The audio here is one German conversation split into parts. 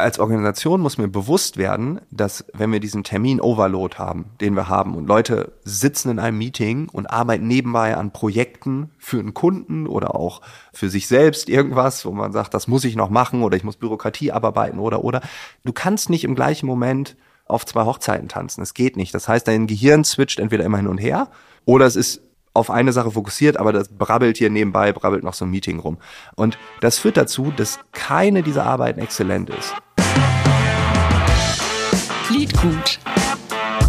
als Organisation muss mir bewusst werden, dass wenn wir diesen Termin-Overload haben, den wir haben und Leute sitzen in einem Meeting und arbeiten nebenbei an Projekten für einen Kunden oder auch für sich selbst irgendwas, wo man sagt, das muss ich noch machen oder ich muss Bürokratie abarbeiten oder oder. Du kannst nicht im gleichen Moment auf zwei Hochzeiten tanzen. Es geht nicht. Das heißt, dein Gehirn switcht entweder immer hin und her oder es ist auf eine Sache fokussiert, aber das brabbelt hier nebenbei, brabbelt noch so ein Meeting rum. Und das führt dazu, dass keine dieser Arbeiten exzellent ist. Liedgut.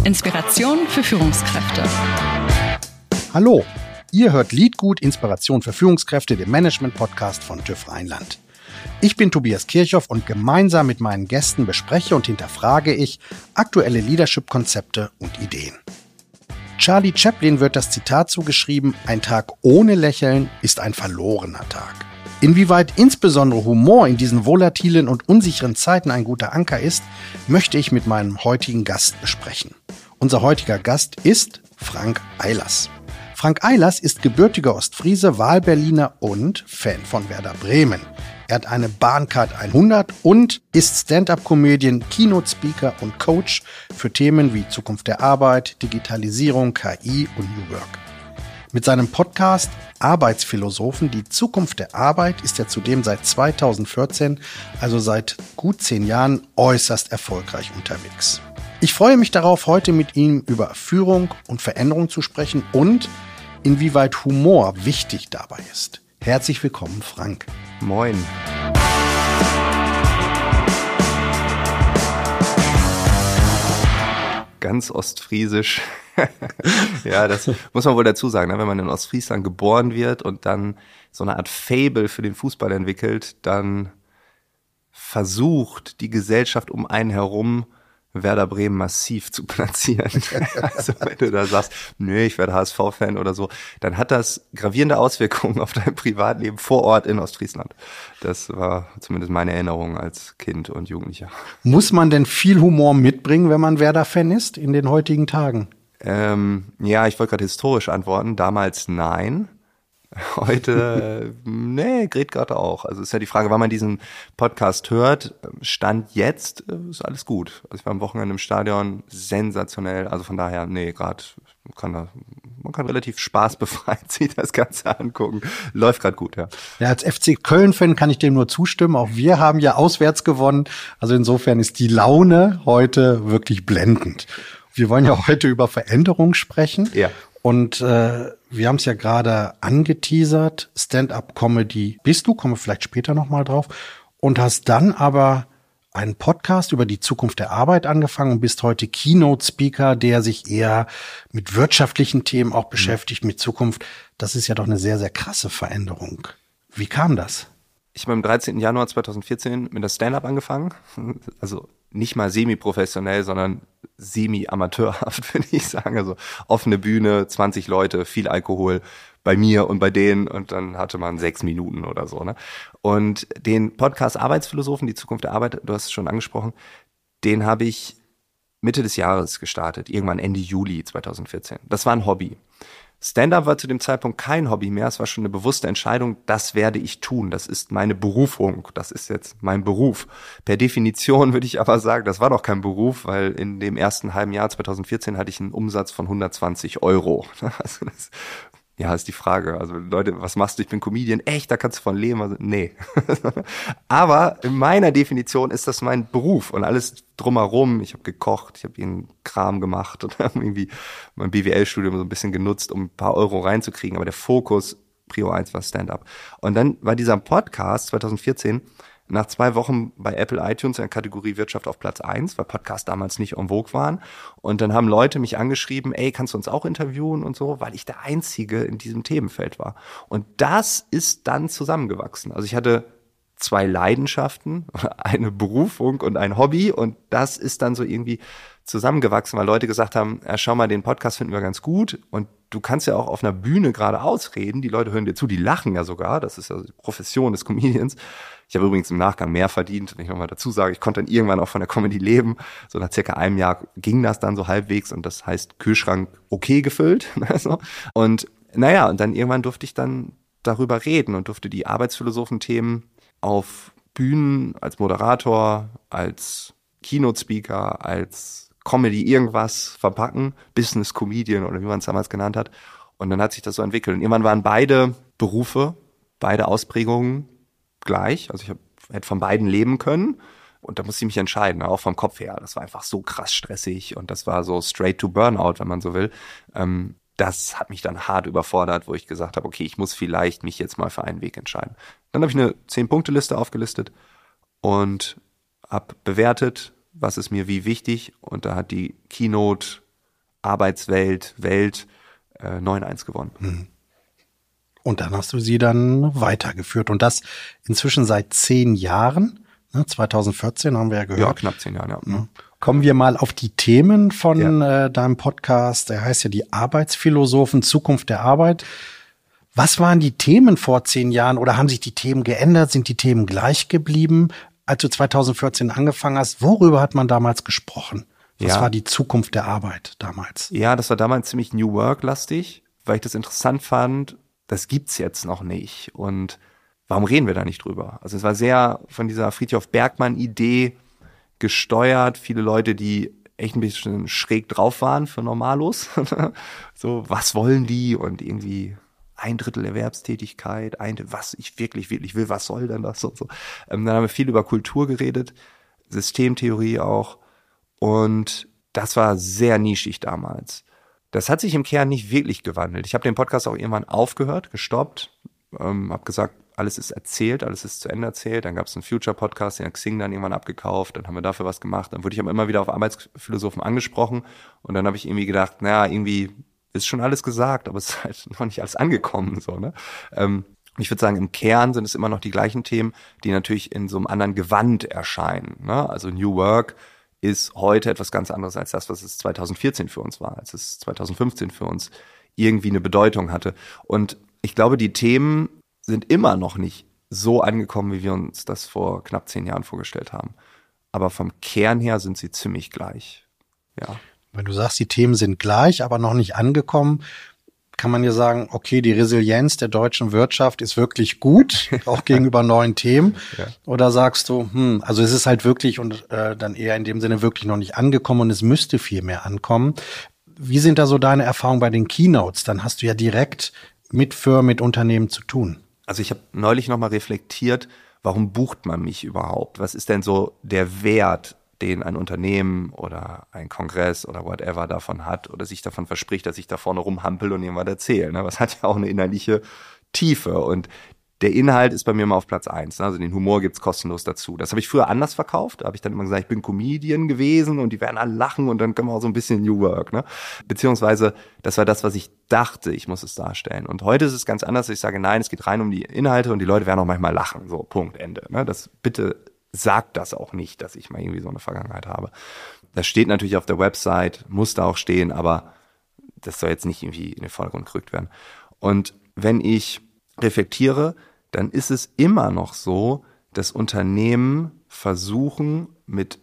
Inspiration für Führungskräfte. Hallo, ihr hört Liedgut Inspiration für Führungskräfte, dem Management-Podcast von TÜV Rheinland. Ich bin Tobias Kirchhoff und gemeinsam mit meinen Gästen bespreche und hinterfrage ich aktuelle Leadership-Konzepte und Ideen. Charlie Chaplin wird das Zitat zugeschrieben, ein Tag ohne Lächeln ist ein verlorener Tag. Inwieweit insbesondere Humor in diesen volatilen und unsicheren Zeiten ein guter Anker ist, möchte ich mit meinem heutigen Gast besprechen. Unser heutiger Gast ist Frank Eilers. Frank Eilers ist gebürtiger Ostfriese, Wahlberliner und Fan von Werder Bremen. Er hat eine Bahncard 100 und ist Stand-up-Comedian, Keynote-Speaker und Coach für Themen wie Zukunft der Arbeit, Digitalisierung, KI und New Work. Mit seinem Podcast Arbeitsphilosophen, die Zukunft der Arbeit, ist er zudem seit 2014, also seit gut zehn Jahren, äußerst erfolgreich unterwegs. Ich freue mich darauf, heute mit ihm über Führung und Veränderung zu sprechen und inwieweit Humor wichtig dabei ist. Herzlich willkommen, Frank. Moin. Ganz ostfriesisch. ja, das muss man wohl dazu sagen, ne? wenn man in Ostfriesland geboren wird und dann so eine Art Fable für den Fußball entwickelt, dann versucht die Gesellschaft um einen herum Werder Bremen massiv zu platzieren. also wenn du da sagst, nö, ich werde HSV-Fan oder so, dann hat das gravierende Auswirkungen auf dein Privatleben vor Ort in Ostfriesland. Das war zumindest meine Erinnerung als Kind und Jugendlicher. Muss man denn viel Humor mitbringen, wenn man Werder-Fan ist in den heutigen Tagen? Ähm, ja, ich wollte gerade historisch antworten. Damals nein. Heute, nee, geht gerade auch. Also ist ja die Frage, wann man diesen Podcast hört. Stand jetzt äh, ist alles gut. Also ich war am Wochenende im Stadion, sensationell. Also von daher, nee, gerade kann da, man kann relativ spaßbefreit sich das Ganze angucken. Läuft gerade gut, ja. Ja, als FC Köln-Fan kann ich dem nur zustimmen. Auch wir haben ja auswärts gewonnen. Also insofern ist die Laune heute wirklich blendend. Wir wollen ja heute über Veränderung sprechen. Ja. Und äh, wir haben es ja gerade angeteasert, Stand-up-Comedy bist du, komme vielleicht später nochmal drauf, und hast dann aber einen Podcast über die Zukunft der Arbeit angefangen und bist heute Keynote-Speaker, der sich eher mit wirtschaftlichen Themen auch beschäftigt, mit Zukunft. Das ist ja doch eine sehr, sehr krasse Veränderung. Wie kam das? Ich habe am 13. Januar 2014 mit der Stand-up angefangen. Also nicht mal semi-professionell, sondern semi-amateurhaft, würde ich sagen. Also offene Bühne, 20 Leute, viel Alkohol bei mir und bei denen und dann hatte man sechs Minuten oder so. Ne? Und den Podcast Arbeitsphilosophen, die Zukunft der Arbeit, du hast es schon angesprochen, den habe ich Mitte des Jahres gestartet, irgendwann Ende Juli 2014. Das war ein Hobby. Stand-up war zu dem Zeitpunkt kein Hobby mehr. Es war schon eine bewusste Entscheidung, das werde ich tun. Das ist meine Berufung. Das ist jetzt mein Beruf. Per Definition würde ich aber sagen, das war doch kein Beruf, weil in dem ersten halben Jahr 2014 hatte ich einen Umsatz von 120 Euro. Also das ja, ist die Frage. Also Leute, was machst du? Ich bin Comedian. Echt, da kannst du von leben? Also, nee. Aber in meiner Definition ist das mein Beruf und alles drumherum. Ich habe gekocht, ich habe ihren Kram gemacht und irgendwie mein BWL-Studium so ein bisschen genutzt, um ein paar Euro reinzukriegen. Aber der Fokus, Prio 1 war Stand-up. Und dann war dieser Podcast 2014 nach zwei Wochen bei Apple iTunes in der Kategorie Wirtschaft auf Platz eins, weil Podcasts damals nicht en vogue waren. Und dann haben Leute mich angeschrieben, ey, kannst du uns auch interviewen und so, weil ich der Einzige in diesem Themenfeld war. Und das ist dann zusammengewachsen. Also ich hatte zwei Leidenschaften, eine Berufung und ein Hobby und das ist dann so irgendwie zusammengewachsen, weil Leute gesagt haben, ja, schau mal, den Podcast finden wir ganz gut und du kannst ja auch auf einer Bühne gerade ausreden, die Leute hören dir zu, die lachen ja sogar, das ist ja die Profession des Comedians. Ich habe übrigens im Nachgang mehr verdient, wenn ich nochmal dazu sage, ich konnte dann irgendwann auch von der Comedy leben. So nach circa einem Jahr ging das dann so halbwegs und das heißt Kühlschrank okay gefüllt. Also. Und naja, und dann irgendwann durfte ich dann darüber reden und durfte die Arbeitsphilosophen-Themen auf Bühnen, als Moderator, als Keynote-Speaker, als Comedy irgendwas verpacken, Business Comedian oder wie man es damals genannt hat. Und dann hat sich das so entwickelt. Und irgendwann waren beide Berufe, beide Ausprägungen gleich. Also ich hab, hätte von beiden leben können. Und da musste ich mich entscheiden, auch vom Kopf her. Das war einfach so krass stressig und das war so straight to Burnout, wenn man so will. Ähm, das hat mich dann hart überfordert, wo ich gesagt habe, okay, ich muss vielleicht mich jetzt mal für einen Weg entscheiden. Dann habe ich eine Zehn-Punkte-Liste aufgelistet und habe bewertet, was ist mir wie wichtig. Und da hat die Keynote Arbeitswelt, Welt äh, 9-1 gewonnen. Mhm. Und dann hast du sie dann weitergeführt. Und das inzwischen seit zehn Jahren. 2014 ne, haben wir ja gehört. Ja, knapp zehn Jahre, ja. Mhm. Kommen wir mal auf die Themen von ja. äh, deinem Podcast. Der heißt ja die Arbeitsphilosophen, Zukunft der Arbeit. Was waren die Themen vor zehn Jahren oder haben sich die Themen geändert? Sind die Themen gleich geblieben? Als du 2014 angefangen hast, worüber hat man damals gesprochen? Was ja. war die Zukunft der Arbeit damals? Ja, das war damals ziemlich New Work-lastig, weil ich das interessant fand. Das gibt's jetzt noch nicht. Und warum reden wir da nicht drüber? Also es war sehr von dieser Friedhof Bergmann-Idee gesteuert. Viele Leute, die echt ein bisschen schräg drauf waren für Normalos. so, was wollen die? Und irgendwie ein Drittel Erwerbstätigkeit, ein, was ich wirklich, wirklich will, was soll denn das und so. Ähm, dann haben wir viel über Kultur geredet, Systemtheorie auch. Und das war sehr nischig damals. Das hat sich im Kern nicht wirklich gewandelt. Ich habe den Podcast auch irgendwann aufgehört, gestoppt, ähm, habe gesagt, alles ist erzählt, alles ist zu Ende erzählt. Dann gab es einen Future-Podcast, den hat Xing dann irgendwann abgekauft, dann haben wir dafür was gemacht. Dann wurde ich aber immer wieder auf Arbeitsphilosophen angesprochen und dann habe ich irgendwie gedacht, naja, irgendwie ist schon alles gesagt, aber es ist halt noch nicht alles angekommen. So, ne? Ähm, ich würde sagen, im Kern sind es immer noch die gleichen Themen, die natürlich in so einem anderen Gewand erscheinen. Ne? Also New Work ist heute etwas ganz anderes als das, was es 2014 für uns war, als es 2015 für uns irgendwie eine Bedeutung hatte. Und ich glaube, die Themen sind immer noch nicht so angekommen, wie wir uns das vor knapp zehn Jahren vorgestellt haben. Aber vom Kern her sind sie ziemlich gleich. Ja. Wenn du sagst, die Themen sind gleich, aber noch nicht angekommen, kann man ja sagen, okay, die Resilienz der deutschen Wirtschaft ist wirklich gut, auch gegenüber neuen Themen. Ja. Oder sagst du, hm, also es ist halt wirklich und äh, dann eher in dem Sinne wirklich noch nicht angekommen und es müsste viel mehr ankommen. Wie sind da so deine Erfahrungen bei den Keynotes? Dann hast du ja direkt mit Firmen, mit Unternehmen zu tun. Also ich habe neulich nochmal reflektiert, warum bucht man mich überhaupt? Was ist denn so der Wert den ein Unternehmen oder ein Kongress oder whatever davon hat oder sich davon verspricht, dass ich da vorne rumhampel und irgendwas erzähle. Ne? Was hat ja auch eine innerliche Tiefe. Und der Inhalt ist bei mir immer auf Platz eins. Ne? Also den Humor gibt's kostenlos dazu. Das habe ich früher anders verkauft. Da habe ich dann immer gesagt, ich bin Comedian gewesen und die werden alle lachen und dann können wir auch so ein bisschen New Work. Ne? Beziehungsweise, das war das, was ich dachte, ich muss es darstellen. Und heute ist es ganz anders. Ich sage, nein, es geht rein um die Inhalte und die Leute werden auch manchmal lachen. So, Punkt, Ende. Ne? Das bitte sagt das auch nicht, dass ich mal irgendwie so eine Vergangenheit habe. Das steht natürlich auf der Website, muss da auch stehen, aber das soll jetzt nicht irgendwie in den Vordergrund gerückt werden. Und wenn ich reflektiere, dann ist es immer noch so, dass Unternehmen versuchen, mit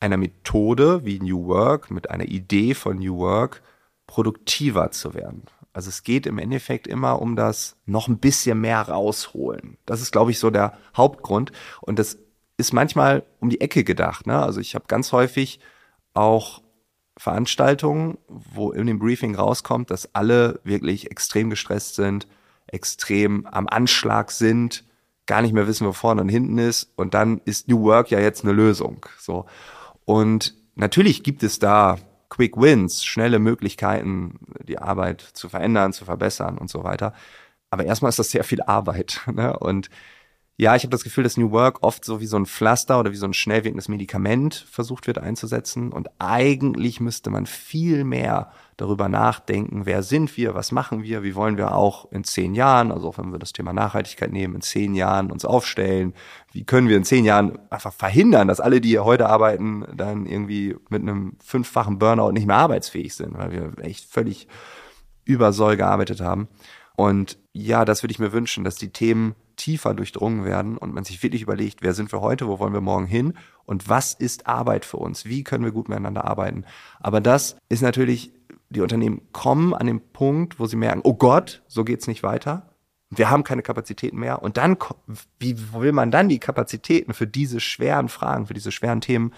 einer Methode wie New Work, mit einer Idee von New Work, produktiver zu werden. Also es geht im Endeffekt immer um das noch ein bisschen mehr rausholen. Das ist, glaube ich, so der Hauptgrund. Und das ist manchmal um die Ecke gedacht. Ne? Also ich habe ganz häufig auch Veranstaltungen, wo in dem Briefing rauskommt, dass alle wirklich extrem gestresst sind, extrem am Anschlag sind, gar nicht mehr wissen, wo vorne und hinten ist. Und dann ist New Work ja jetzt eine Lösung. So. Und natürlich gibt es da Quick Wins, schnelle Möglichkeiten, die Arbeit zu verändern, zu verbessern und so weiter. Aber erstmal ist das sehr viel Arbeit. Ne? Und ja, ich habe das Gefühl, dass New Work oft so wie so ein Pflaster oder wie so ein schnell wirkendes Medikament versucht wird einzusetzen. Und eigentlich müsste man viel mehr darüber nachdenken, wer sind wir, was machen wir, wie wollen wir auch in zehn Jahren, also auch wenn wir das Thema Nachhaltigkeit nehmen, in zehn Jahren uns aufstellen, wie können wir in zehn Jahren einfach verhindern, dass alle, die hier heute arbeiten, dann irgendwie mit einem fünffachen Burnout nicht mehr arbeitsfähig sind, weil wir echt völlig übersoll gearbeitet haben. Und ja, das würde ich mir wünschen, dass die Themen tiefer durchdrungen werden und man sich wirklich überlegt, wer sind wir heute, wo wollen wir morgen hin und was ist Arbeit für uns, wie können wir gut miteinander arbeiten. Aber das ist natürlich, die Unternehmen kommen an den Punkt, wo sie merken, oh Gott, so geht's nicht weiter, wir haben keine Kapazitäten mehr. Und dann, wie will man dann die Kapazitäten für diese schweren Fragen, für diese schweren Themen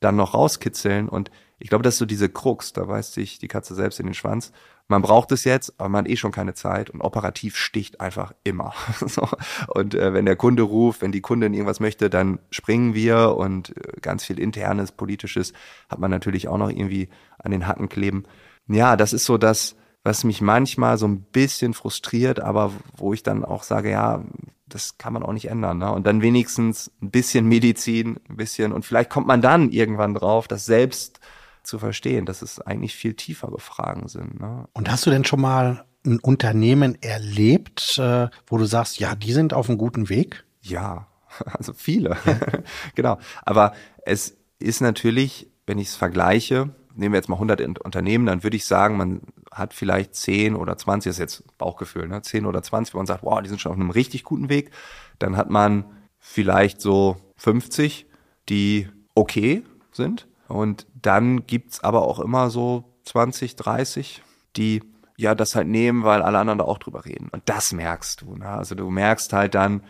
dann noch rauskitzeln? Und ich glaube, das ist so diese Krux, da beißt sich die Katze selbst in den Schwanz. Man braucht es jetzt, aber man hat eh schon keine Zeit und operativ sticht einfach immer. so. Und äh, wenn der Kunde ruft, wenn die Kundin irgendwas möchte, dann springen wir und äh, ganz viel internes, politisches hat man natürlich auch noch irgendwie an den Hacken kleben. Ja, das ist so das, was mich manchmal so ein bisschen frustriert, aber wo ich dann auch sage, ja, das kann man auch nicht ändern. Ne? Und dann wenigstens ein bisschen Medizin, ein bisschen, und vielleicht kommt man dann irgendwann drauf, das selbst zu verstehen, dass es eigentlich viel tiefere Fragen sind. Ne? Und hast du denn schon mal ein Unternehmen erlebt, äh, wo du sagst, ja, die sind auf einem guten Weg? Ja, also viele. Ja. genau. Aber es ist natürlich, wenn ich es vergleiche, nehmen wir jetzt mal 100 Unternehmen, dann würde ich sagen, man hat vielleicht 10 oder 20, das ist jetzt Bauchgefühl, ne? 10 oder 20, wo man sagt, wow, die sind schon auf einem richtig guten Weg. Dann hat man vielleicht so 50, die okay sind. Und dann gibt's aber auch immer so 20, 30, die ja das halt nehmen, weil alle anderen da auch drüber reden. Und das merkst du. Ne? Also du merkst halt dann,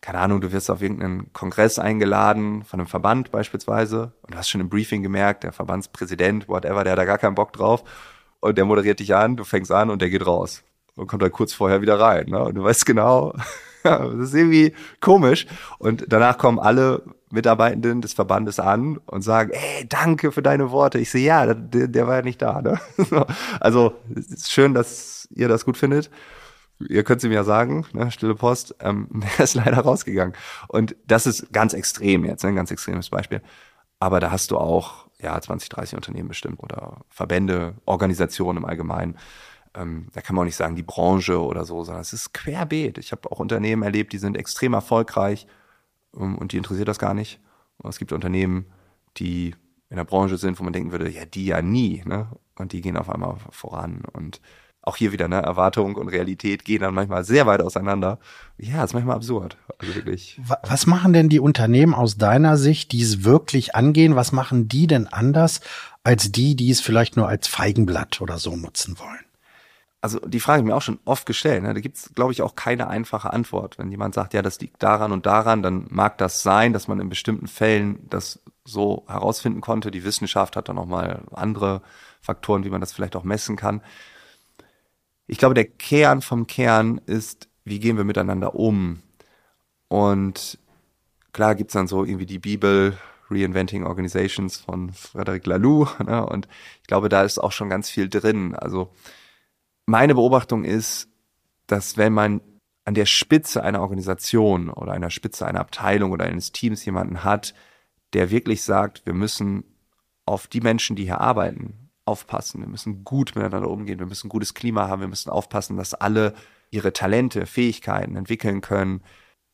keine Ahnung, du wirst auf irgendeinen Kongress eingeladen von einem Verband beispielsweise und du hast schon im Briefing gemerkt, der Verbandspräsident, whatever, der hat da gar keinen Bock drauf und der moderiert dich an, du fängst an und der geht raus und kommt dann kurz vorher wieder rein. Ne? Und du weißt genau, das ist irgendwie komisch. Und danach kommen alle Mitarbeitenden des Verbandes an und sagen, ey, danke für deine Worte. Ich sehe, ja, der, der war ja nicht da. Ne? Also ist schön, dass ihr das gut findet ihr könnt es ihm ja sagen, ne, stille Post, ähm, der ist leider rausgegangen. Und das ist ganz extrem jetzt, ne, ein ganz extremes Beispiel. Aber da hast du auch ja 20, 30 Unternehmen bestimmt oder Verbände, Organisationen im Allgemeinen. Ähm, da kann man auch nicht sagen, die Branche oder so, sondern es ist querbeet. Ich habe auch Unternehmen erlebt, die sind extrem erfolgreich und die interessiert das gar nicht. Und es gibt Unternehmen, die in der Branche sind, wo man denken würde, ja, die ja nie, ne? Und die gehen auf einmal voran. Und auch hier wieder, ne, Erwartung und Realität gehen dann manchmal sehr weit auseinander. Ja, ist manchmal absurd. Also wirklich. Was machen denn die Unternehmen aus deiner Sicht, die es wirklich angehen? Was machen die denn anders als die, die es vielleicht nur als Feigenblatt oder so nutzen wollen? Also die Frage ich mir auch schon oft gestellt. Ne? Da gibt es, glaube ich, auch keine einfache Antwort. Wenn jemand sagt, ja, das liegt daran und daran, dann mag das sein, dass man in bestimmten Fällen das so herausfinden konnte. Die Wissenschaft hat dann nochmal andere Faktoren, wie man das vielleicht auch messen kann ich glaube, der Kern vom Kern ist, wie gehen wir miteinander um? Und klar gibt's dann so irgendwie die Bibel, Reinventing Organizations von Frederic Laloux. Ne? Und ich glaube, da ist auch schon ganz viel drin. Also meine Beobachtung ist, dass wenn man an der Spitze einer Organisation oder einer Spitze einer Abteilung oder eines Teams jemanden hat, der wirklich sagt, wir müssen auf die Menschen, die hier arbeiten, aufpassen. Wir müssen gut miteinander umgehen. Wir müssen ein gutes Klima haben. Wir müssen aufpassen, dass alle ihre Talente, Fähigkeiten entwickeln können,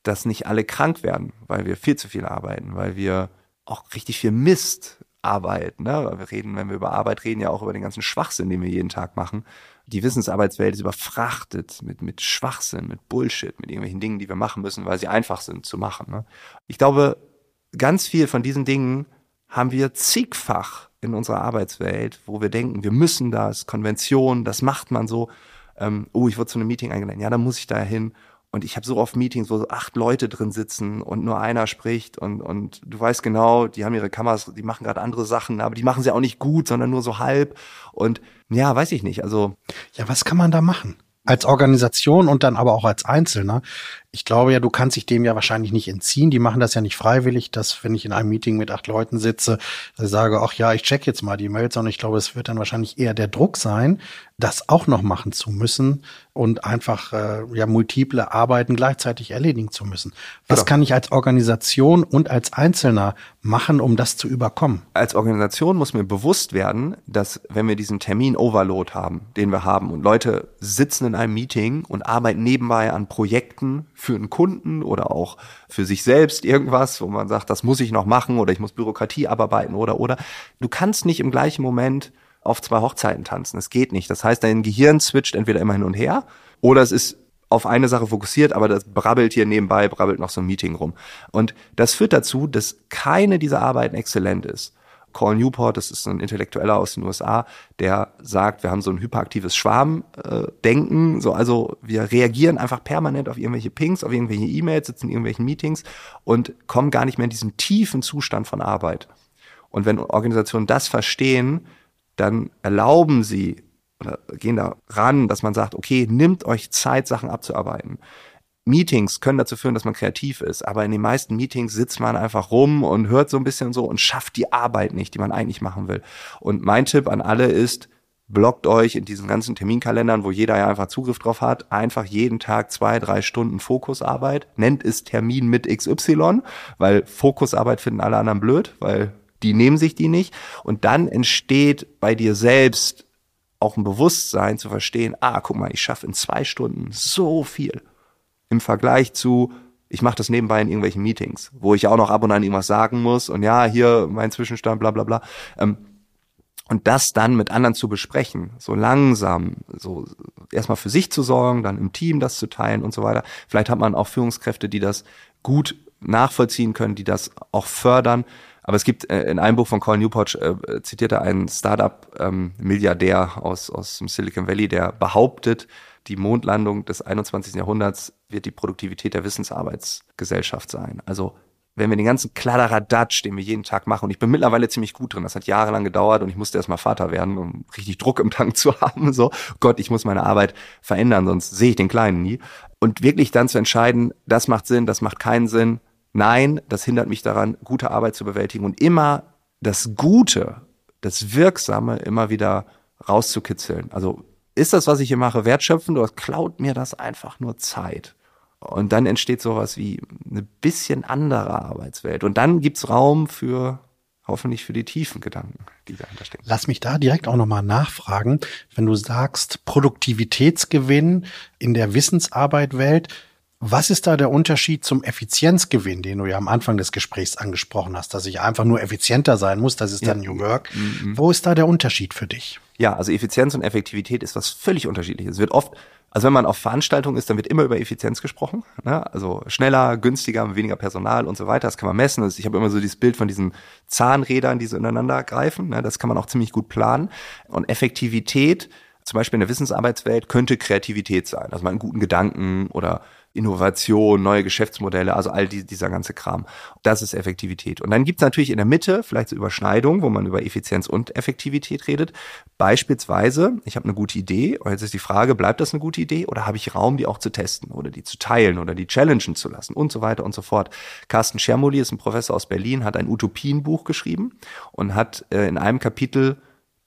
dass nicht alle krank werden, weil wir viel zu viel arbeiten, weil wir auch richtig viel Mist arbeiten. Ne? Wir reden, wenn wir über Arbeit reden, ja auch über den ganzen Schwachsinn, den wir jeden Tag machen. Die Wissensarbeitswelt ist überfrachtet mit, mit Schwachsinn, mit Bullshit, mit irgendwelchen Dingen, die wir machen müssen, weil sie einfach sind zu machen. Ne? Ich glaube, ganz viel von diesen Dingen haben wir zigfach in unserer Arbeitswelt, wo wir denken, wir müssen das, Konvention, das macht man so. Ähm, oh, ich wurde zu einem Meeting eingeladen, ja, dann muss ich da hin. Und ich habe so oft Meetings, wo so acht Leute drin sitzen und nur einer spricht und, und du weißt genau, die haben ihre Kameras, die machen gerade andere Sachen, aber die machen sie auch nicht gut, sondern nur so halb. Und ja, weiß ich nicht. Also. Ja, was kann man da machen? Als Organisation und dann aber auch als Einzelner ich glaube ja, du kannst dich dem ja wahrscheinlich nicht entziehen. Die machen das ja nicht freiwillig, dass wenn ich in einem Meeting mit acht Leuten sitze, sage, ach ja, ich check jetzt mal die Mails, sondern ich glaube, es wird dann wahrscheinlich eher der Druck sein, das auch noch machen zu müssen und einfach äh, ja multiple Arbeiten gleichzeitig erledigen zu müssen. Was genau. kann ich als Organisation und als Einzelner machen, um das zu überkommen? Als Organisation muss mir bewusst werden, dass wenn wir diesen Termin-Overload haben, den wir haben und Leute sitzen in einem Meeting und arbeiten nebenbei an Projekten für einen Kunden oder auch für sich selbst irgendwas, wo man sagt, das muss ich noch machen oder ich muss Bürokratie abarbeiten oder oder. Du kannst nicht im gleichen Moment auf zwei Hochzeiten tanzen. Es geht nicht. Das heißt, dein Gehirn switcht entweder immer hin und her oder es ist auf eine Sache fokussiert, aber das brabbelt hier nebenbei, brabbelt noch so ein Meeting rum. Und das führt dazu, dass keine dieser Arbeiten exzellent ist. Call Newport, das ist ein Intellektueller aus den USA, der sagt, wir haben so ein hyperaktives Schwarmdenken, so also wir reagieren einfach permanent auf irgendwelche Pings, auf irgendwelche E-Mails, sitzen in irgendwelchen Meetings und kommen gar nicht mehr in diesen tiefen Zustand von Arbeit. Und wenn Organisationen das verstehen, dann erlauben sie oder gehen da ran, dass man sagt, okay, nimmt euch Zeit, Sachen abzuarbeiten. Meetings können dazu führen, dass man kreativ ist, aber in den meisten Meetings sitzt man einfach rum und hört so ein bisschen so und schafft die Arbeit nicht, die man eigentlich machen will. Und mein Tipp an alle ist, blockt euch in diesen ganzen Terminkalendern, wo jeder ja einfach Zugriff drauf hat, einfach jeden Tag zwei, drei Stunden Fokusarbeit, nennt es Termin mit XY, weil Fokusarbeit finden alle anderen blöd, weil die nehmen sich die nicht. Und dann entsteht bei dir selbst auch ein Bewusstsein zu verstehen, ah, guck mal, ich schaffe in zwei Stunden so viel im Vergleich zu, ich mache das nebenbei in irgendwelchen Meetings, wo ich auch noch ab und an irgendwas sagen muss und ja, hier mein Zwischenstand, bla bla bla. Ähm, und das dann mit anderen zu besprechen, so langsam, so erstmal für sich zu sorgen, dann im Team das zu teilen und so weiter. Vielleicht hat man auch Führungskräfte, die das gut nachvollziehen können, die das auch fördern. Aber es gibt äh, in einem Buch von Colin Newport äh, zitiert er einen Startup-Milliardär ähm, aus, aus dem Silicon Valley, der behauptet, die Mondlandung des 21. Jahrhunderts wird die Produktivität der Wissensarbeitsgesellschaft sein. Also wenn wir den ganzen Kladderadatsch, den wir jeden Tag machen, und ich bin mittlerweile ziemlich gut drin, das hat jahrelang gedauert und ich musste erstmal Vater werden, um richtig Druck im Tank zu haben, so, Gott, ich muss meine Arbeit verändern, sonst sehe ich den Kleinen nie. Und wirklich dann zu entscheiden, das macht Sinn, das macht keinen Sinn, nein, das hindert mich daran, gute Arbeit zu bewältigen und immer das Gute, das Wirksame immer wieder rauszukitzeln. Also ist das, was ich hier mache, wertschöpfend oder klaut mir das einfach nur Zeit? Und dann entsteht sowas wie eine bisschen andere Arbeitswelt. Und dann gibt's Raum für hoffentlich für die tiefen Gedanken, die dahinter stecken. Lass mich da direkt auch nochmal nachfragen. Wenn du sagst, Produktivitätsgewinn in der Wissensarbeit-Welt, was ist da der Unterschied zum Effizienzgewinn, den du ja am Anfang des Gesprächs angesprochen hast, dass ich einfach nur effizienter sein muss, das ist ja. dann New Work. Mhm. Wo ist da der Unterschied für dich? Ja, also Effizienz und Effektivität ist was völlig unterschiedliches. Es wird oft, also wenn man auf Veranstaltungen ist, dann wird immer über Effizienz gesprochen. Ne? Also schneller, günstiger, weniger Personal und so weiter. Das kann man messen. Also ich habe immer so dieses Bild von diesen Zahnrädern, die so ineinander greifen. Ne? Das kann man auch ziemlich gut planen. Und Effektivität, zum Beispiel in der Wissensarbeitswelt, könnte Kreativität sein. Also mal einen guten Gedanken oder Innovation, neue Geschäftsmodelle, also all die, dieser ganze Kram. Das ist Effektivität. Und dann gibt's natürlich in der Mitte vielleicht so Überschneidungen, wo man über Effizienz und Effektivität redet. Beispielsweise, ich habe eine gute Idee, und jetzt ist die Frage, bleibt das eine gute Idee oder habe ich Raum, die auch zu testen oder die zu teilen oder die challengen zu lassen und so weiter und so fort. Carsten Schermoli ist ein Professor aus Berlin, hat ein Utopienbuch geschrieben und hat äh, in einem Kapitel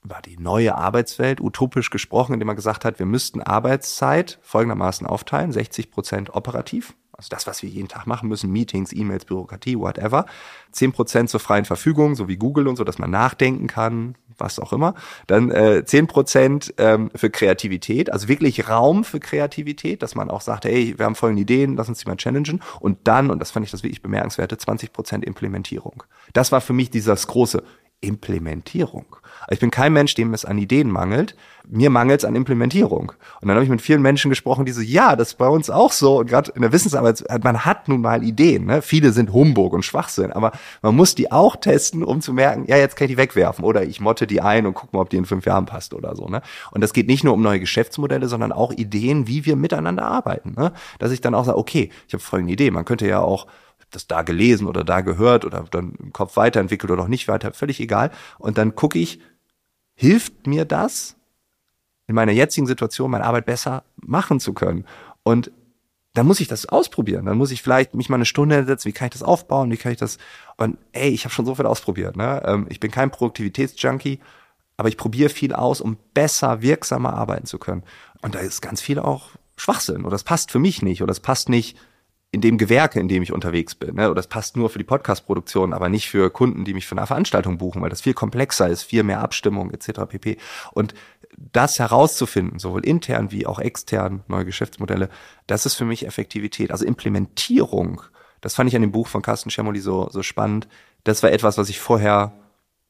über die neue Arbeitswelt utopisch gesprochen, indem er gesagt hat, wir müssten Arbeitszeit folgendermaßen aufteilen, 60 Prozent operativ, also das, was wir jeden Tag machen müssen, Meetings, E-Mails, Bürokratie, whatever, 10 Prozent zur freien Verfügung, so wie Google und so, dass man nachdenken kann, was auch immer, dann äh, 10 Prozent ähm, für Kreativität, also wirklich Raum für Kreativität, dass man auch sagt, hey, wir haben folgende Ideen, lass uns die mal challengen und dann, und das fand ich das wirklich bemerkenswerte, 20 Prozent Implementierung. Das war für mich dieses große Implementierung. Also ich bin kein Mensch, dem es an Ideen mangelt. Mir mangelt es an Implementierung. Und dann habe ich mit vielen Menschen gesprochen, die so, ja, das ist bei uns auch so. Und gerade in der Wissensarbeit, man hat nun mal Ideen. Ne? Viele sind Humbug und Schwachsinn, aber man muss die auch testen, um zu merken, ja, jetzt kann ich die wegwerfen. Oder ich motte die ein und guck mal, ob die in fünf Jahren passt oder so. Ne? Und das geht nicht nur um neue Geschäftsmodelle, sondern auch Ideen, wie wir miteinander arbeiten. Ne? Dass ich dann auch sage, okay, ich habe folgende Idee. Man könnte ja auch das da gelesen oder da gehört oder dann im Kopf weiterentwickelt oder auch nicht weiter, völlig egal. Und dann gucke ich, hilft mir das, in meiner jetzigen Situation meine Arbeit besser machen zu können? Und dann muss ich das ausprobieren. Dann muss ich vielleicht mich mal eine Stunde setzen, wie kann ich das aufbauen, wie kann ich das. Und ey, ich habe schon so viel ausprobiert. Ne? Ähm, ich bin kein Produktivitätsjunkie, aber ich probiere viel aus, um besser, wirksamer arbeiten zu können. Und da ist ganz viel auch Schwachsinn oder das passt für mich nicht oder das passt nicht in dem Gewerke, in dem ich unterwegs bin. Ne? Oder das passt nur für die Podcast-Produktion, aber nicht für Kunden, die mich für eine Veranstaltung buchen, weil das viel komplexer ist, viel mehr Abstimmung etc. pp. Und das herauszufinden, sowohl intern wie auch extern, neue Geschäftsmodelle, das ist für mich Effektivität. Also Implementierung, das fand ich an dem Buch von Carsten Schermoli so, so spannend. Das war etwas, was ich vorher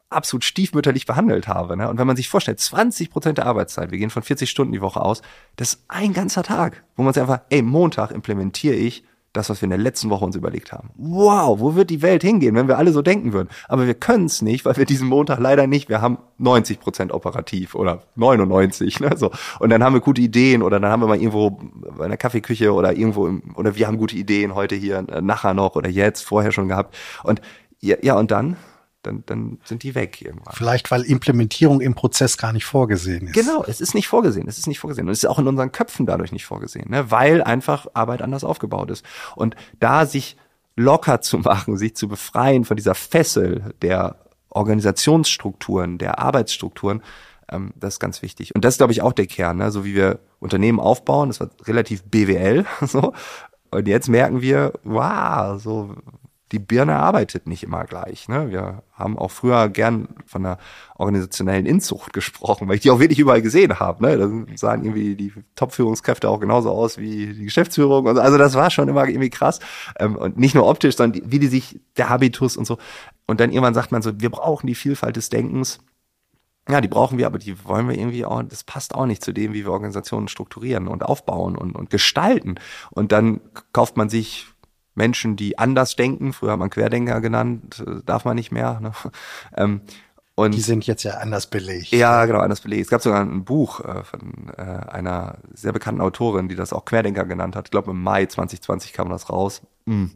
absolut stiefmütterlich behandelt habe. Ne? Und wenn man sich vorstellt, 20 Prozent der Arbeitszeit, wir gehen von 40 Stunden die Woche aus, das ist ein ganzer Tag, wo man sich einfach, ey, Montag implementiere ich das, was wir in der letzten Woche uns überlegt haben. Wow, wo wird die Welt hingehen, wenn wir alle so denken würden? Aber wir können es nicht, weil wir diesen Montag leider nicht, wir haben 90 Prozent operativ oder 99, ne, so. Und dann haben wir gute Ideen oder dann haben wir mal irgendwo bei einer Kaffeeküche oder irgendwo, im, oder wir haben gute Ideen heute hier, äh, nachher noch oder jetzt, vorher schon gehabt. Und ja, ja und dann? Dann, dann sind die weg irgendwann. Vielleicht, weil Implementierung im Prozess gar nicht vorgesehen ist. Genau, es ist nicht vorgesehen, es ist nicht vorgesehen. Und es ist auch in unseren Köpfen dadurch nicht vorgesehen, ne? weil einfach Arbeit anders aufgebaut ist. Und da sich locker zu machen, sich zu befreien von dieser Fessel der Organisationsstrukturen, der Arbeitsstrukturen, ähm, das ist ganz wichtig. Und das ist, glaube ich, auch der Kern, ne? so wie wir Unternehmen aufbauen, das war relativ BWL, so. Und jetzt merken wir, wow, so die Birne arbeitet nicht immer gleich. Ne? Wir haben auch früher gern von einer organisationellen Inzucht gesprochen, weil ich die auch wirklich überall gesehen habe. Ne? Da sahen irgendwie die Top-Führungskräfte auch genauso aus wie die Geschäftsführung. Und so. Also das war schon immer irgendwie krass. Ähm, und nicht nur optisch, sondern wie die sich, der Habitus und so. Und dann irgendwann sagt man so, wir brauchen die Vielfalt des Denkens. Ja, die brauchen wir, aber die wollen wir irgendwie auch, das passt auch nicht zu dem, wie wir Organisationen strukturieren und aufbauen und, und gestalten. Und dann kauft man sich Menschen, die anders denken, früher hat man Querdenker genannt, äh, darf man nicht mehr. Ne? Ähm, und die sind jetzt ja anders belegt. Ja, genau, anders belegt. Es gab sogar ein Buch äh, von äh, einer sehr bekannten Autorin, die das auch Querdenker genannt hat. Ich glaube, im Mai 2020 kam das raus. Hm,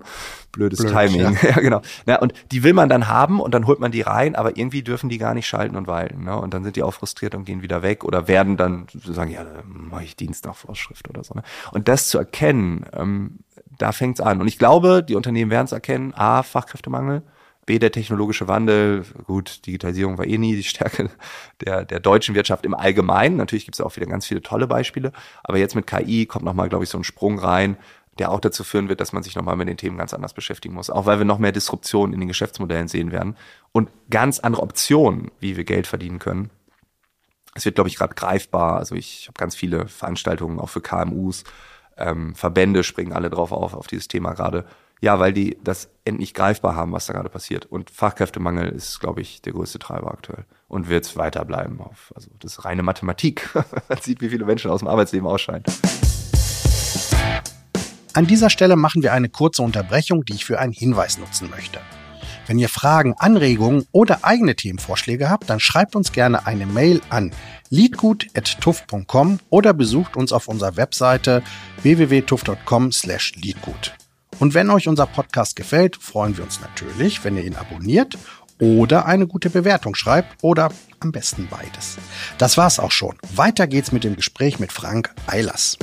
blödes Blöd, Timing. Ja. ja, genau. Na, und die will man dann haben und dann holt man die rein, aber irgendwie dürfen die gar nicht schalten und walten. Ne? Und dann sind die auch frustriert und gehen wieder weg oder werden dann sagen, ja, dann mache ich Dienst nach Vorschrift oder so. Ne? Und das zu erkennen, ähm, da fängt's an. Und ich glaube, die Unternehmen werden es erkennen, A, Fachkräftemangel, B, der technologische Wandel, gut, Digitalisierung war eh nie die Stärke der, der deutschen Wirtschaft im Allgemeinen. Natürlich gibt es auch wieder ganz viele tolle Beispiele, aber jetzt mit KI kommt nochmal, glaube ich, so ein Sprung rein, der auch dazu führen wird, dass man sich nochmal mit den Themen ganz anders beschäftigen muss. Auch weil wir noch mehr Disruption in den Geschäftsmodellen sehen werden und ganz andere Optionen, wie wir Geld verdienen können. Es wird, glaube ich, gerade greifbar. Also ich habe ganz viele Veranstaltungen auch für KMUs, ähm, Verbände springen alle drauf auf, auf dieses Thema gerade. Ja, weil die das endlich greifbar haben, was da gerade passiert. Und Fachkräftemangel ist, glaube ich, der größte Treiber aktuell und wird es weiterbleiben. Auf, also das ist reine Mathematik. Man sieht, wie viele Menschen aus dem Arbeitsleben ausscheiden. An dieser Stelle machen wir eine kurze Unterbrechung, die ich für einen Hinweis nutzen möchte. Wenn ihr Fragen, Anregungen oder eigene Themenvorschläge habt, dann schreibt uns gerne eine Mail an leadgut.tuff.com oder besucht uns auf unserer Webseite www.tuff.com/leadgut. Und wenn euch unser Podcast gefällt, freuen wir uns natürlich, wenn ihr ihn abonniert oder eine gute Bewertung schreibt oder am besten beides. Das war's auch schon. Weiter geht's mit dem Gespräch mit Frank Eilers.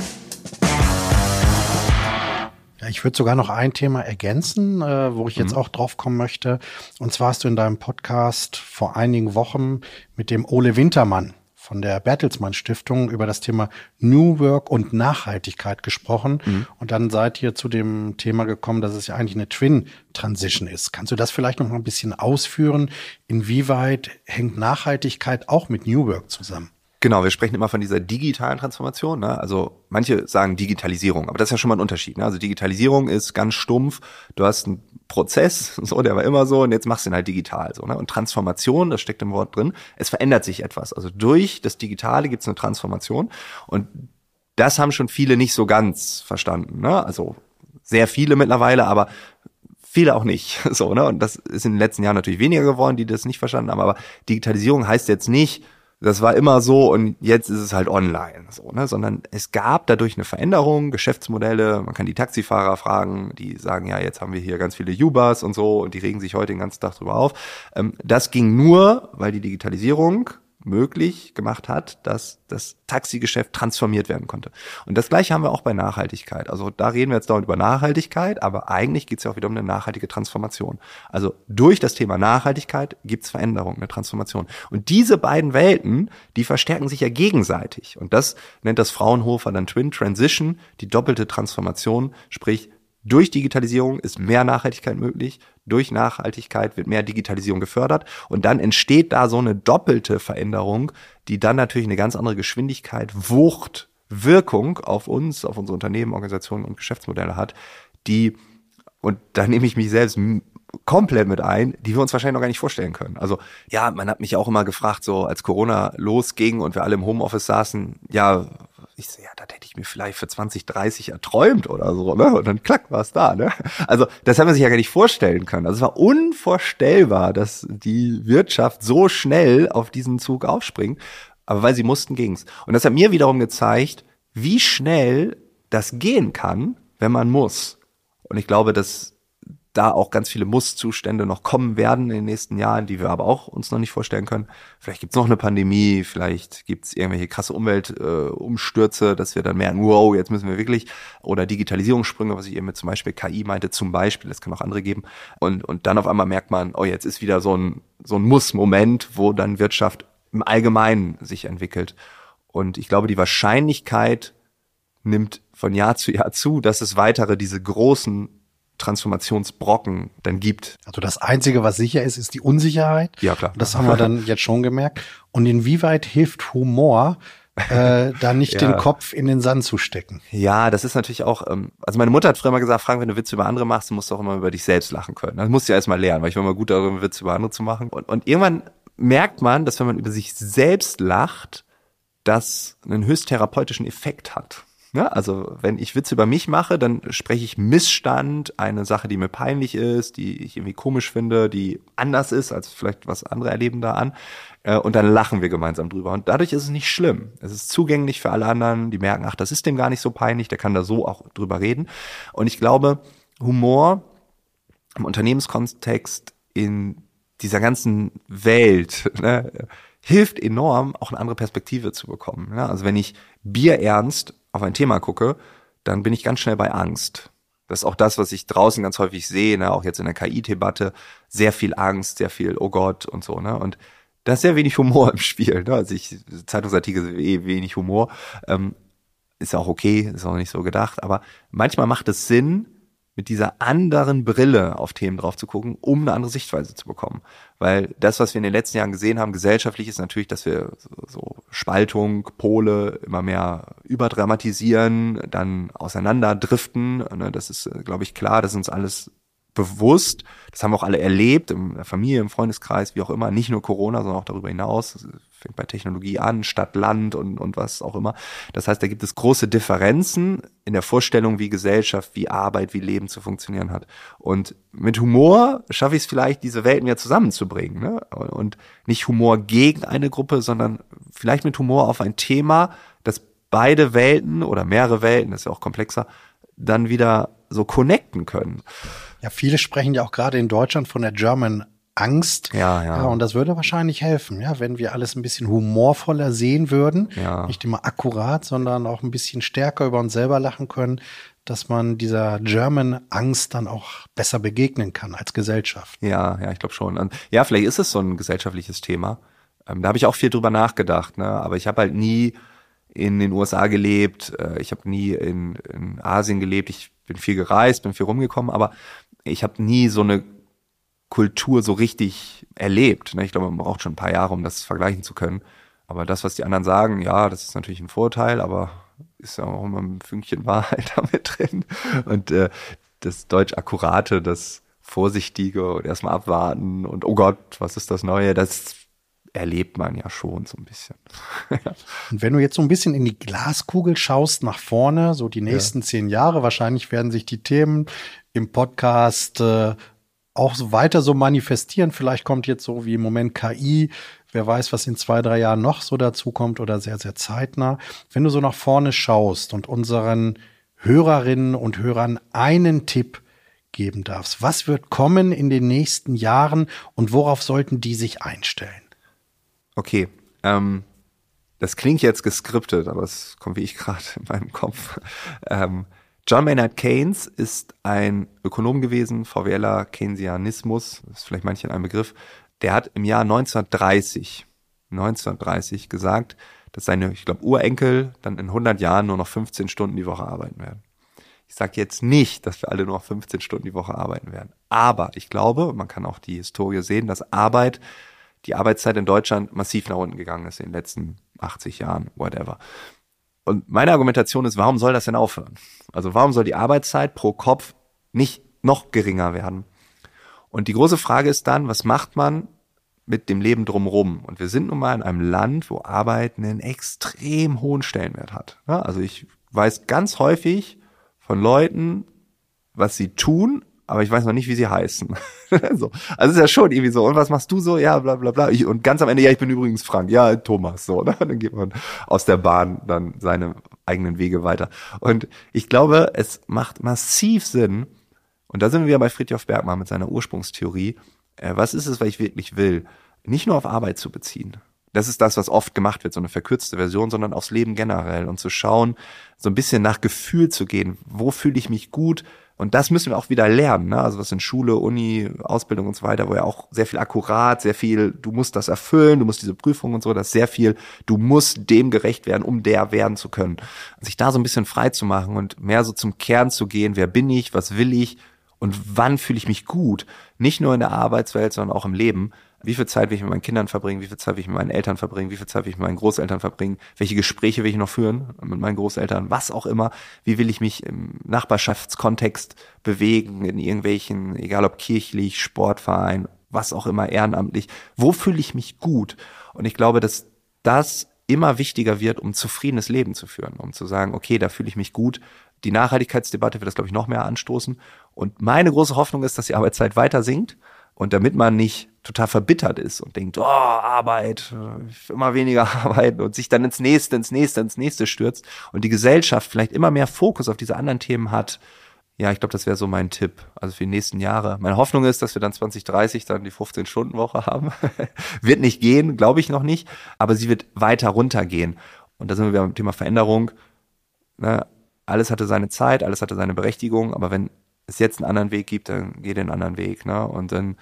Ja, ich würde sogar noch ein Thema ergänzen, äh, wo ich jetzt mhm. auch drauf kommen möchte. Und zwar hast du in deinem Podcast vor einigen Wochen mit dem Ole Wintermann von der Bertelsmann Stiftung über das Thema New Work und Nachhaltigkeit gesprochen. Mhm. Und dann seid ihr zu dem Thema gekommen, dass es ja eigentlich eine Twin Transition ist. Kannst du das vielleicht noch mal ein bisschen ausführen? Inwieweit hängt Nachhaltigkeit auch mit New Work zusammen? Genau, wir sprechen immer von dieser digitalen Transformation. Ne? Also manche sagen Digitalisierung, aber das ist ja schon mal ein Unterschied. Ne? Also Digitalisierung ist ganz stumpf. Du hast einen Prozess, so der war immer so, und jetzt machst du ihn halt digital. So, ne? Und Transformation, das steckt im Wort drin. Es verändert sich etwas. Also durch das Digitale gibt es eine Transformation. Und das haben schon viele nicht so ganz verstanden. Ne? Also sehr viele mittlerweile, aber viele auch nicht. So, ne? Und das ist in den letzten Jahren natürlich weniger geworden, die das nicht verstanden haben. Aber Digitalisierung heißt jetzt nicht, das war immer so und jetzt ist es halt online, so, ne? sondern es gab dadurch eine Veränderung, Geschäftsmodelle, man kann die Taxifahrer fragen, die sagen, ja, jetzt haben wir hier ganz viele Ubers und so und die regen sich heute den ganzen Tag drüber auf. Ähm, das ging nur, weil die Digitalisierung möglich gemacht hat, dass das Taxigeschäft transformiert werden konnte. Und das gleiche haben wir auch bei Nachhaltigkeit. Also da reden wir jetzt dauernd über Nachhaltigkeit, aber eigentlich geht es ja auch wieder um eine nachhaltige Transformation. Also durch das Thema Nachhaltigkeit gibt es Veränderungen, eine Transformation. Und diese beiden Welten, die verstärken sich ja gegenseitig. Und das nennt das Fraunhofer dann Twin Transition, die doppelte Transformation, sprich durch Digitalisierung ist mehr Nachhaltigkeit möglich, durch Nachhaltigkeit wird mehr Digitalisierung gefördert und dann entsteht da so eine doppelte Veränderung, die dann natürlich eine ganz andere Geschwindigkeit, Wucht, Wirkung auf uns, auf unsere Unternehmen, Organisationen und Geschäftsmodelle hat, die, und da nehme ich mich selbst komplett mit ein, die wir uns wahrscheinlich noch gar nicht vorstellen können. Also ja, man hat mich auch immer gefragt, so als Corona losging und wir alle im Homeoffice saßen, ja, Ich so, ja, das hätte ich mir vielleicht für 20, 30 erträumt oder so, ne? Und dann klack war es da, ne? Also das haben wir sich ja gar nicht vorstellen können. Also es war unvorstellbar, dass die Wirtschaft so schnell auf diesen Zug aufspringt. Aber weil sie mussten, ging's. Und das hat mir wiederum gezeigt, wie schnell das gehen kann, wenn man muss. Und ich glaube, dass da auch ganz viele Muss-Zustände noch kommen werden in den nächsten Jahren, die wir aber auch uns noch nicht vorstellen können. Vielleicht gibt's noch eine Pandemie, vielleicht gibt's irgendwelche krasse Umweltumstürze, äh, dass wir dann merken, wow, jetzt müssen wir wirklich, oder Digitalisierungssprünge, was ich eben mit zum Beispiel KI meinte, zum Beispiel, das kann auch andere geben. Und, und dann auf einmal merkt man, oh, jetzt ist wieder so ein, so ein Muss-Moment, wo dann Wirtschaft im Allgemeinen sich entwickelt. Und ich glaube, die Wahrscheinlichkeit nimmt von Jahr zu Jahr zu, dass es weitere diese großen Transformationsbrocken dann gibt. Also das Einzige, was sicher ist, ist die Unsicherheit. Ja, klar. Das haben wir dann jetzt schon gemerkt. Und inwieweit hilft Humor, äh, da nicht ja. den Kopf in den Sand zu stecken. Ja, das ist natürlich auch, ähm, also meine Mutter hat früher mal gesagt, Frank, wenn du Witze über andere machst, musst du auch immer über dich selbst lachen können. Das musst du ja erstmal lernen, weil ich war immer gut darin, Witze über andere zu machen. Und, und irgendwann merkt man, dass wenn man über sich selbst lacht, das einen höchst therapeutischen Effekt hat. Ja, also wenn ich Witze über mich mache, dann spreche ich Missstand, eine Sache, die mir peinlich ist, die ich irgendwie komisch finde, die anders ist als vielleicht was andere erleben da an. Äh, und dann lachen wir gemeinsam drüber. Und dadurch ist es nicht schlimm. Es ist zugänglich für alle anderen, die merken, ach, das ist dem gar nicht so peinlich, der kann da so auch drüber reden. Und ich glaube, Humor im Unternehmenskontext in dieser ganzen Welt, ne, hilft enorm, auch eine andere Perspektive zu bekommen. Ja, also wenn ich Bier ernst auf ein Thema gucke, dann bin ich ganz schnell bei Angst. Das ist auch das, was ich draußen ganz häufig sehe, ne? auch jetzt in der KI-Debatte. Sehr viel Angst, sehr viel, oh Gott und so. Ne? Und da ist sehr wenig Humor im Spiel. Ne? Also ich, Zeitungsartikel eh wenig Humor. Ähm, ist auch okay, ist auch nicht so gedacht. Aber manchmal macht es Sinn, mit dieser anderen Brille auf Themen drauf zu gucken, um eine andere Sichtweise zu bekommen. Weil das, was wir in den letzten Jahren gesehen haben, gesellschaftlich ist natürlich, dass wir so, Spaltung, Pole immer mehr überdramatisieren, dann auseinanderdriften. Ne, das ist, glaube ich, klar, das ist uns alles bewusst. Das haben wir auch alle erlebt, in der Familie, im Freundeskreis, wie auch immer. Nicht nur Corona, sondern auch darüber hinaus. Fängt bei Technologie an, Stadt, Land und, und was auch immer. Das heißt, da gibt es große Differenzen in der Vorstellung, wie Gesellschaft, wie Arbeit, wie Leben zu funktionieren hat. Und mit Humor schaffe ich es vielleicht, diese Welten ja zusammenzubringen. Ne? Und nicht Humor gegen eine Gruppe, sondern vielleicht mit Humor auf ein Thema, das beide Welten oder mehrere Welten, das ist ja auch komplexer, dann wieder so connecten können. Ja, viele sprechen ja auch gerade in Deutschland von der German Angst. Ja, ja. ja und das würde wahrscheinlich helfen, ja, wenn wir alles ein bisschen humorvoller sehen würden. Ja. Nicht immer akkurat, sondern auch ein bisschen stärker über uns selber lachen können, dass man dieser German Angst dann auch besser begegnen kann als Gesellschaft. Ja, ja, ich glaube schon. Ja, vielleicht ist es so ein gesellschaftliches Thema. Ähm, da habe ich auch viel drüber nachgedacht, ne? Aber ich habe halt nie in den USA gelebt, äh, ich habe nie in, in Asien gelebt, ich bin viel gereist, bin viel rumgekommen, aber ich habe nie so eine Kultur so richtig erlebt. Ne? Ich glaube, man braucht schon ein paar Jahre, um das vergleichen zu können. Aber das, was die anderen sagen, ja, das ist natürlich ein Vorteil, aber ist ja auch immer ein Fünkchen Wahrheit damit drin. Und äh, das Deutsch Akkurate, das Vorsichtige und erstmal abwarten und oh Gott, was ist das Neue, das erlebt man ja schon so ein bisschen. und wenn du jetzt so ein bisschen in die Glaskugel schaust nach vorne, so die nächsten ja. zehn Jahre, wahrscheinlich werden sich die Themen im Podcast äh, auch so weiter so manifestieren. Vielleicht kommt jetzt so wie im Moment KI. Wer weiß, was in zwei, drei Jahren noch so dazu kommt oder sehr, sehr zeitnah. Wenn du so nach vorne schaust und unseren Hörerinnen und Hörern einen Tipp geben darfst, was wird kommen in den nächsten Jahren und worauf sollten die sich einstellen? Okay, ähm, das klingt jetzt geskriptet, aber es kommt wie ich gerade in meinem Kopf. Ähm, John Maynard Keynes ist ein Ökonom gewesen, VWLer, Keynesianismus, ist vielleicht manchen ein Begriff. Der hat im Jahr 1930, 1930 gesagt, dass seine, ich glaube, Urenkel dann in 100 Jahren nur noch 15 Stunden die Woche arbeiten werden. Ich sage jetzt nicht, dass wir alle nur noch 15 Stunden die Woche arbeiten werden. Aber ich glaube, man kann auch die Historie sehen, dass Arbeit, die Arbeitszeit in Deutschland massiv nach unten gegangen ist in den letzten 80 Jahren, whatever. Und meine Argumentation ist, warum soll das denn aufhören? Also warum soll die Arbeitszeit pro Kopf nicht noch geringer werden? Und die große Frage ist dann, was macht man mit dem Leben drumherum. Und wir sind nun mal in einem Land, wo Arbeit einen extrem hohen Stellenwert hat. Also ich weiß ganz häufig von Leuten, was sie tun, aber ich weiß noch nicht, wie sie heißen. so. Also ist ja schon irgendwie so. Und was machst du so? Ja, bla bla bla. Ich, und ganz am Ende, ja, ich bin übrigens Frank. Ja, Thomas. So, ne? Dann geht man aus der Bahn dann seine eigenen Wege weiter. Und ich glaube, es macht massiv Sinn, und da sind wir bei Friedhof Bergmann mit seiner Ursprungstheorie, äh, was ist es, was ich wirklich will? Nicht nur auf Arbeit zu beziehen. Das ist das, was oft gemacht wird, so eine verkürzte Version, sondern aufs Leben generell und zu schauen, so ein bisschen nach Gefühl zu gehen. Wo fühle ich mich gut? Und das müssen wir auch wieder lernen, ne? also was in Schule, Uni, Ausbildung und so weiter, wo ja auch sehr viel akkurat, sehr viel, du musst das erfüllen, du musst diese Prüfung und so, das sehr viel, du musst dem gerecht werden, um der werden zu können. Und sich da so ein bisschen frei zu machen und mehr so zum Kern zu gehen, wer bin ich, was will ich und wann fühle ich mich gut, nicht nur in der Arbeitswelt, sondern auch im Leben wie viel Zeit will ich mit meinen Kindern verbringen, wie viel Zeit will ich mit meinen Eltern verbringen, wie viel Zeit will ich mit meinen Großeltern verbringen, welche Gespräche will ich noch führen mit meinen Großeltern, was auch immer, wie will ich mich im Nachbarschaftskontext bewegen, in irgendwelchen, egal ob kirchlich, Sportverein, was auch immer, ehrenamtlich, wo fühle ich mich gut? Und ich glaube, dass das immer wichtiger wird, um zufriedenes Leben zu führen, um zu sagen, okay, da fühle ich mich gut. Die Nachhaltigkeitsdebatte wird das, glaube ich, noch mehr anstoßen. Und meine große Hoffnung ist, dass die Arbeitszeit weiter sinkt und damit man nicht total verbittert ist und denkt, oh, Arbeit, immer weniger arbeiten und sich dann ins nächste, ins nächste, ins nächste stürzt und die Gesellschaft vielleicht immer mehr Fokus auf diese anderen Themen hat. Ja, ich glaube, das wäre so mein Tipp. Also für die nächsten Jahre. Meine Hoffnung ist, dass wir dann 2030 dann die 15-Stunden-Woche haben. wird nicht gehen, glaube ich noch nicht, aber sie wird weiter runtergehen. Und da sind wir wieder beim Thema Veränderung. Ne? Alles hatte seine Zeit, alles hatte seine Berechtigung, aber wenn es jetzt einen anderen Weg gibt, dann geh den anderen Weg. Ne? Und dann,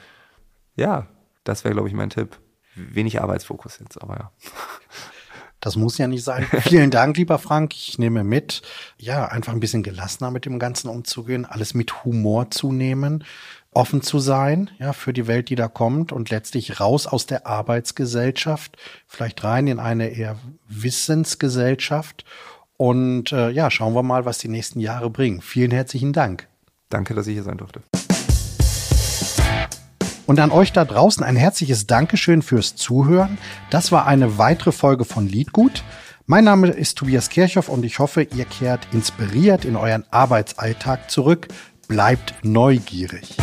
ja, das wäre, glaube ich, mein Tipp. Wenig Arbeitsfokus jetzt, aber ja. Das muss ja nicht sein. Vielen Dank, lieber Frank. Ich nehme mit, ja, einfach ein bisschen gelassener mit dem Ganzen umzugehen, alles mit Humor zu nehmen, offen zu sein, ja, für die Welt, die da kommt und letztlich raus aus der Arbeitsgesellschaft, vielleicht rein in eine eher Wissensgesellschaft. Und äh, ja, schauen wir mal, was die nächsten Jahre bringen. Vielen herzlichen Dank. Danke, dass ich hier sein durfte. Und an euch da draußen ein herzliches Dankeschön fürs Zuhören. Das war eine weitere Folge von Liedgut. Mein Name ist Tobias Kirchhoff und ich hoffe, ihr kehrt inspiriert in euren Arbeitsalltag zurück. Bleibt neugierig.